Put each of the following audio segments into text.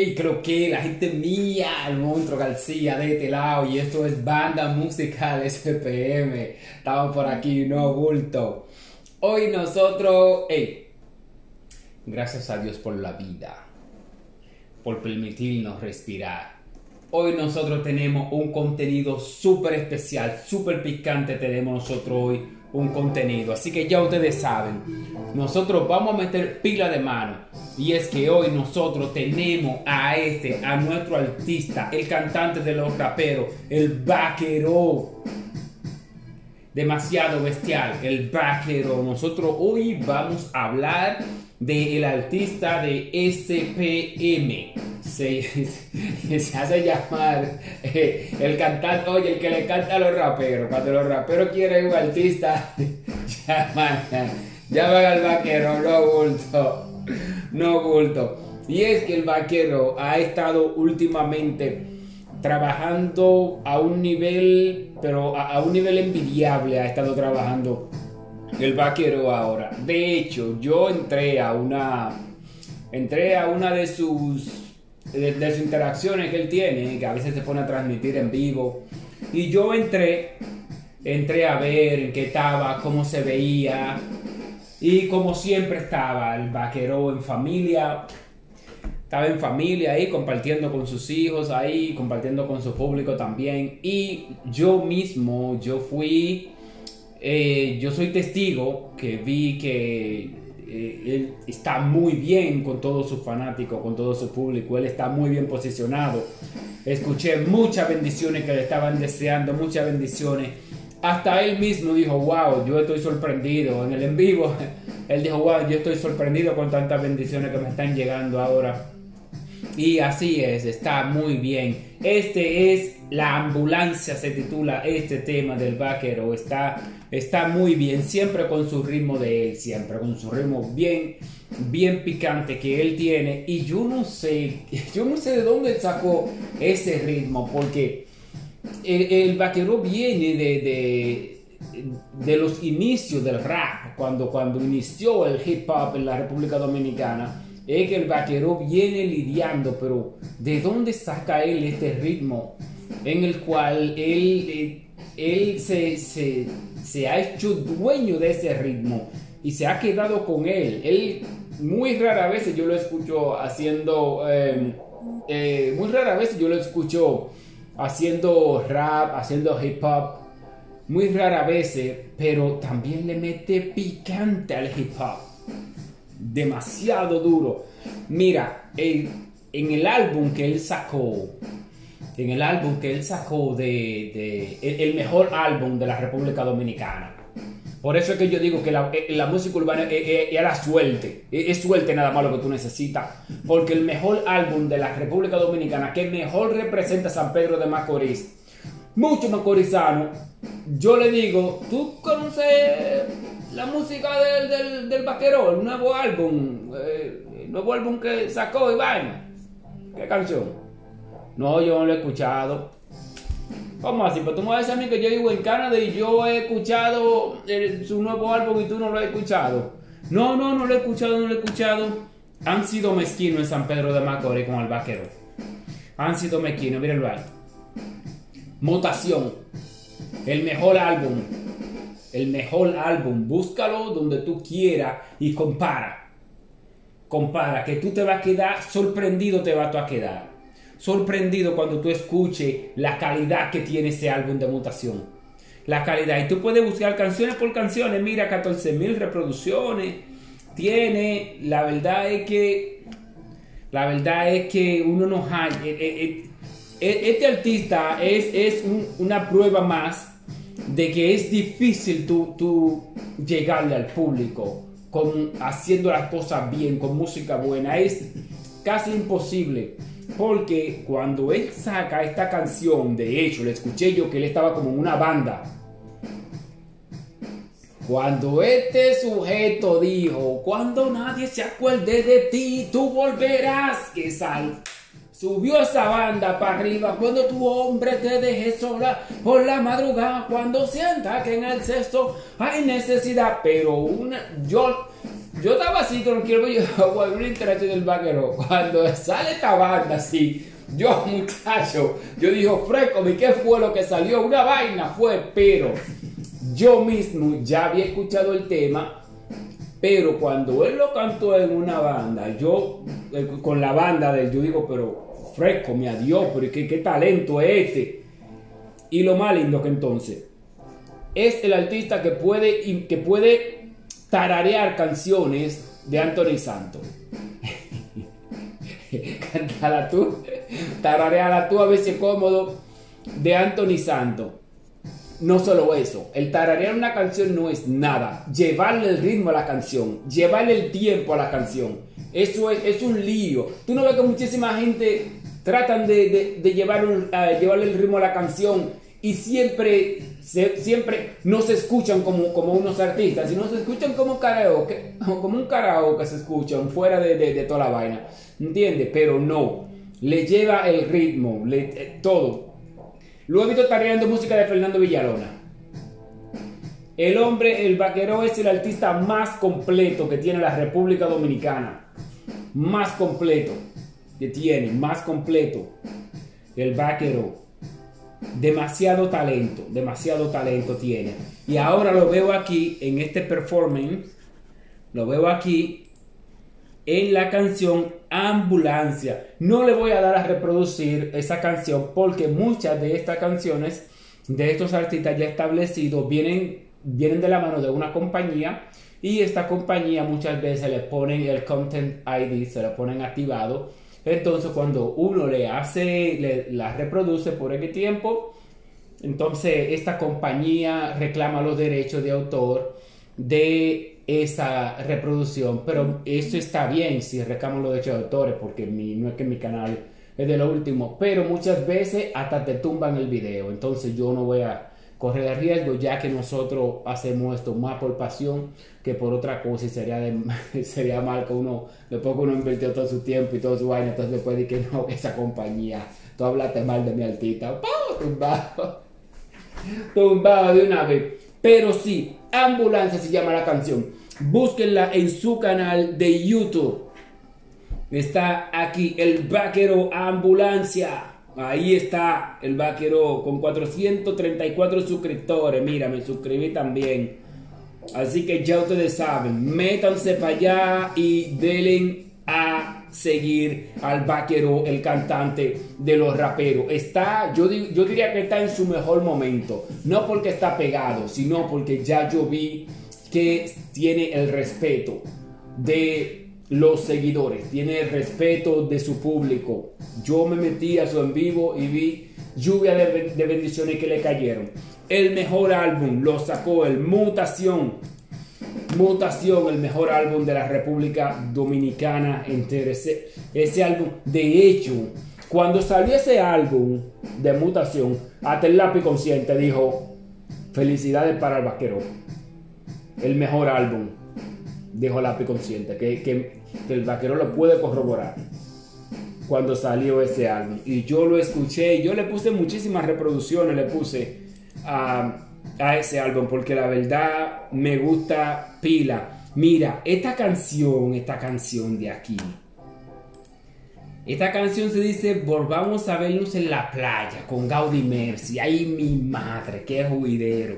Hey, creo que la gente mía, el monstruo García de este lado y esto es Banda Musical SPM. Estamos por aquí, no bulto. Hoy nosotros, hey, gracias a Dios por la vida, por permitirnos respirar. Hoy nosotros tenemos un contenido súper especial, súper picante tenemos nosotros hoy un contenido. Así que ya ustedes saben, nosotros vamos a meter pila de mano. Y es que hoy nosotros tenemos a este, a nuestro artista, el cantante de los raperos, el vaquero. Demasiado bestial, el vaquero. Nosotros hoy vamos a hablar del artista de SPM. Se, se, hace llamar eh, el cantante, oye, el que le canta a los raperos. Cuando los raperos quieren un artista, llaman, llaman al vaquero, no bulto, no bulto. Y es que el vaquero ha estado últimamente trabajando a un nivel, pero a, a un nivel envidiable, ha estado trabajando el vaquero ahora. De hecho, yo entré a una, entré a una de sus de, sus interacciones que él tiene, que a veces se pone a transmitir en vivo. Y yo entré, entré a ver en qué estaba, cómo se veía. Y como siempre estaba el vaquero en familia. Estaba en familia ahí, compartiendo con sus hijos ahí, compartiendo con su público también. Y yo mismo, yo fui, eh, yo soy testigo que vi que eh, él está muy bien con todos sus fanáticos, con todo su público, él está muy bien posicionado. Escuché muchas bendiciones que le estaban deseando, muchas bendiciones. Hasta él mismo dijo, wow, yo estoy sorprendido. En el en vivo, él dijo, wow, yo estoy sorprendido con tantas bendiciones que me están llegando ahora. Y así es, está muy bien. Este es la ambulancia, se titula este tema del vaquero. Está, está muy bien, siempre con su ritmo de él, siempre con su ritmo bien, bien picante que él tiene. Y yo no sé, yo no sé de dónde sacó ese ritmo, porque el, vaquero viene de, de, de, los inicios del rap, cuando, cuando inició el hip hop en la República Dominicana es que el vaquero viene lidiando, pero ¿de dónde saca él este ritmo en el cual él, eh, él se, se, ha hecho dueño de ese ritmo y se ha quedado con él? Él muy rara vez yo lo escucho haciendo, em, eh, muy rara vez yo lo escucho haciendo rap, haciendo hip hop. Muy rara vez, pero también le mete picante al hip hop demasiado duro. Mira, en el álbum que él sacó, en el álbum que él sacó de, el, mejor álbum de la República Dominicana. Por eso es que yo digo que la, eh, música urbana es, la suerte. Es, suerte nada más lo que tú necesitas. Porque el mejor álbum de la República Dominicana que mejor representa San Pedro de Macorís, mucho macorizano, yo le digo, ¿tú conoces la música del, del, vaquero, el nuevo álbum, eh, el nuevo álbum que sacó Iván. ¿Qué canción? No, yo no lo he escuchado. ¿Cómo así? Pues tú me vas a mí que yo vivo en Canadá y yo he escuchado su nuevo álbum y tú no lo has escuchado. No, no, no lo he escuchado, no lo he escuchado. Han sido mezquinos en San Pedro de Macorís con el vaquero. Han sido mezquinos, mírenlo ahí. Mutación. El mejor álbum el mejor álbum. Búscalo donde tú quieras y compara. Compara, que tú te vas a quedar sorprendido, te vas a quedar. Sorprendido cuando tú escuches la calidad que tiene ese álbum de mutación. La calidad. Y tú puedes buscar canciones por canciones. Mira, 14.000 reproducciones. Tiene. La verdad es que. La verdad es que uno no hay. Eh, eh, eh, este artista es, es una prueba más de que es difícil tú, llegarle al público con, haciendo las cosas bien, con música buena. Es casi imposible. Porque cuando él saca esta canción, de hecho, le escuché yo que él estaba como en una banda. Cuando este sujeto dijo, cuando nadie se acuerde de ti, tú volverás, que sal Subió esa banda para arriba cuando tu hombre te deje sola por la madrugada, cuando sienta que en el cesto hay necesidad. Pero una, yo, yo estaba así tranquilo, yo voy una interacción del vaquero. Cuando sale esta banda así, yo muchacho, yo digo, fresco, ¿qué fue lo que salió? Una vaina fue, pero yo mismo ya había escuchado el tema, pero cuando él lo cantó en una banda, yo eh, con la banda del, yo digo, pero fresco, me adiós, pero ¿qué, qué talento es este. Y lo más lindo que entonces es el artista que puede, que puede tararear canciones de Anthony Santos. Cántala tú, tarareala tú a veces cómodo de Anthony Santos. No solo eso, el tararear una canción no es nada. Llevarle el ritmo a la canción, llevarle el tiempo a la canción. Eso es, es un lío. Tú no ves que muchísima gente tratan de, llevar llevarle el ritmo a la canción y siempre, siempre no se escuchan como, como unos artistas, sino se escuchan como karaoke, como un karaoke se escuchan fuera de, toda la vaina. ¿Entiendes? Pero no. Le lleva el ritmo, eh, todo. Lo he visto tareando música de Fernando Villalona. El hombre, el vaquero es el artista más completo que tiene la República Dominicana. Más completo que tiene, más completo. El vaquero. Demasiado talento, demasiado talento tiene. Y ahora lo veo aquí en este performance. Lo veo aquí en la canción Ambulancia. No le voy a dar a reproducir esa canción porque muchas de estas canciones de estos artistas ya establecidos vienen, vienen de la mano de una compañía y esta compañía muchas veces le ponen el Content ID, se lo ponen activado. Entonces cuando uno le hace, le, la reproduce por el tiempo, entonces esta compañía reclama los derechos de autor de esa reproducción, pero eso está bien si reclamo los derechos de autores, porque mi, no es que mi canal es de lo último, pero muchas veces hasta te tumban el video, entonces yo no voy a correr el riesgo ya que nosotros hacemos esto más por pasión que por otra cosa y sería, sería mal que uno, después que uno invirtió todo su tiempo y todo su año, entonces después de que no, esa compañía, tú hablaste mal de mi altita, tumbado, tumbado de una vez, pero sí, ambulancia se llama la canción, Búsquenla en su canal de YouTube. Está aquí el vaquero ambulancia. Ahí está el vaquero con 434 suscriptores. Mira, me suscribí también. Así que ya ustedes saben, métanse para allá y denle a seguir al vaquero, el cantante de los raperos. Está, yo, yo diría que está en su mejor momento. No porque está pegado, sino porque ya yo vi que tiene el respeto de los seguidores, tiene respeto de su público. Yo me metí a su en vivo y vi lluvia de, bendiciones que le cayeron. El mejor álbum lo sacó el Mutación. Mutación, el mejor álbum de la República Dominicana entera. Ese, ese álbum, de hecho, cuando salió ese álbum de Mutación, hasta el lápiz consciente dijo, felicidades para el vaquero el mejor álbum, dijo Lápiz Consciente, que, que, el vaquero lo puede corroborar cuando salió ese álbum. Y yo lo escuché, yo le puse muchísimas reproducciones, le puse a, a ese álbum, porque la verdad me gusta pila. Mira, esta canción, esta canción de aquí. Esta canción se dice Volvamos a vernos en la playa con Gaudi Mercy. Ay, mi madre, qué juidero.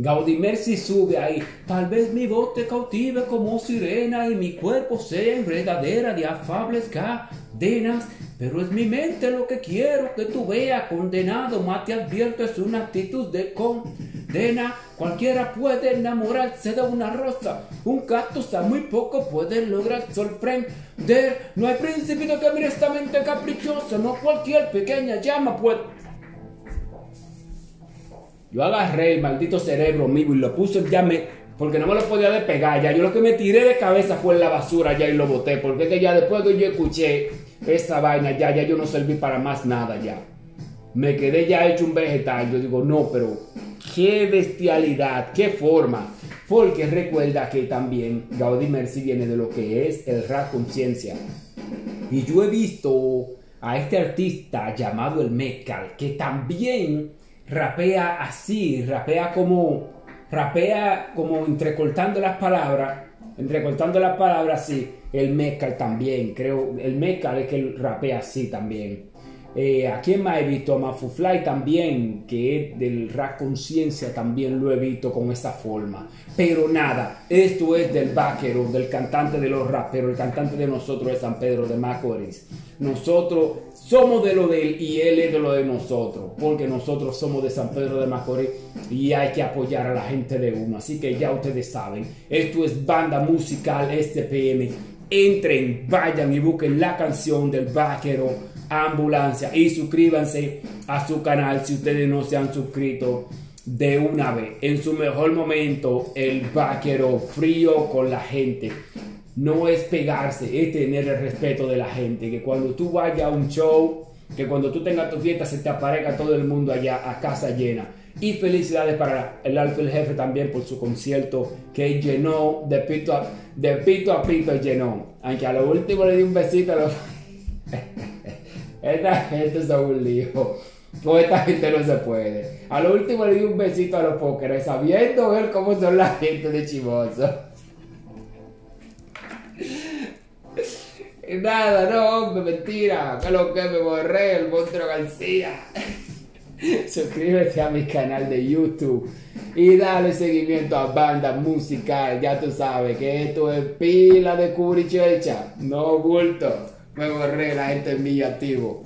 Gaudimersi sube ahí. Tal vez mi voz te cautive como sirena y mi cuerpo sea enredadera de afables cadenas. Pero es mi mente lo que quiero que tú veas condenado. Más te advierto, es una actitud de condena. Cualquiera puede enamorarse de una rosa. Un cactus a muy poco puede lograr sorprender. No hay principio que mire esta mente caprichosa. No cualquier pequeña llama puede yo agarré el maldito cerebro mío y lo puse ya me. Porque no me lo podía despegar ya. Yo lo que me tiré de cabeza fue en la basura ya y lo boté. Porque es que ya después que yo escuché esa vaina ya, ya yo no serví para más nada ya. Me quedé ya hecho un vegetal. Yo digo, no, pero qué bestialidad, qué forma. Porque recuerda que también Gaudí Mercy viene de lo que es el rap conciencia. Y yo he visto a este artista llamado el Mezcal que también rapea así, rapea como, rapea como entrecortando las palabras recortando las palabras, sí, el Mecal también, creo, el Mecal es que rapea así también. Eh, ¿A quién más he visto? A Mafufly también, que es del rap conciencia, también lo he visto con esa forma. Pero nada, esto es del vaquero, del cantante de los raperos, el cantante de nosotros de San Pedro de Macorís. Nosotros somos de lo de él y él es de lo de nosotros, porque nosotros somos de San Pedro de Macorís y hay que apoyar a la gente de uno. Así que ya ustedes saben, esto es banda musical SPM. Entren, vayan y busquen la canción del vaquero ambulancia y suscríbanse a su canal si ustedes no se han suscrito de una vez. En su mejor momento, el vaquero frío con la gente. No es pegarse, es tener el respeto de la gente. Que cuando tú vayas a un show, que cuando tú tengas tu fiesta se te aparezca todo el mundo allá a casa llena. Y felicidades para el Alfa el Jefe también por su concierto que llenó de pito a, de pito, a pito llenó. Aunque a lo último le di un besito a los... Esta gente es un lío. Con esta gente no se puede. A lo último le di un besito a los pókeres, sabiendo ver cómo son la gente de Chimoso. Nada, no, hombre, mentira. Que lo que me borré, el monstruo García. Suscríbete a mi canal de YouTube y dale seguimiento a banda musical. Ya tú sabes que esto es pila de curichecha, no bulto me borré la gente en mi activo.